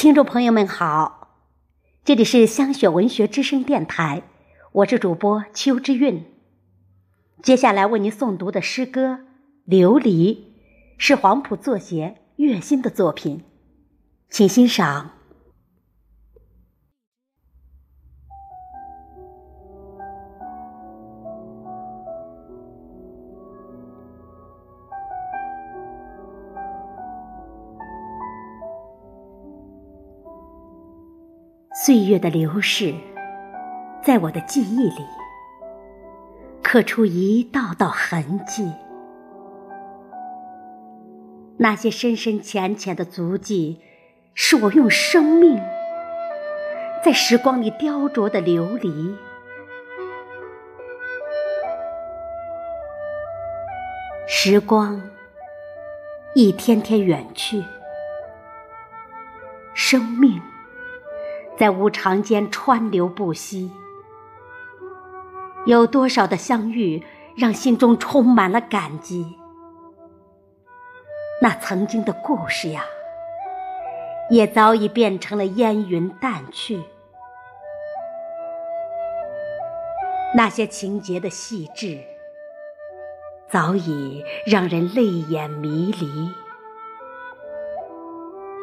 听众朋友们好，这里是香雪文学之声电台，我是主播邱之韵。接下来为您诵读的诗歌《琉璃》，是黄埔作协月心的作品，请欣赏。岁月的流逝，在我的记忆里刻出一道道痕迹。那些深深浅浅的足迹，是我用生命在时光里雕琢的琉璃。时光一天天远去，生命。在无常间川流不息，有多少的相遇让心中充满了感激？那曾经的故事呀，也早已变成了烟云淡去。那些情节的细致，早已让人泪眼迷离。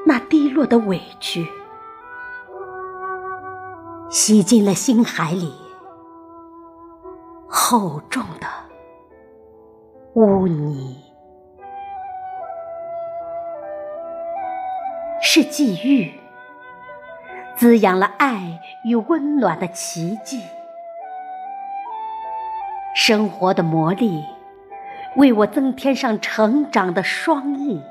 那低落的委屈。洗进了心海里，厚重的污泥，是际遇，滋养了爱与温暖的奇迹。生活的磨砺，为我增添上成长的双翼。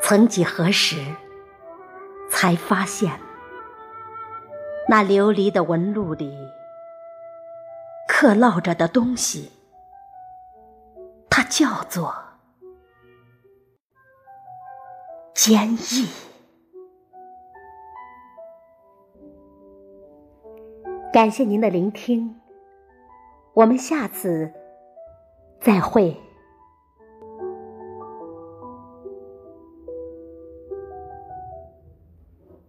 曾几何时，才发现。那琉璃的纹路里，刻烙着的东西，它叫做坚毅。感谢您的聆听，我们下次再会。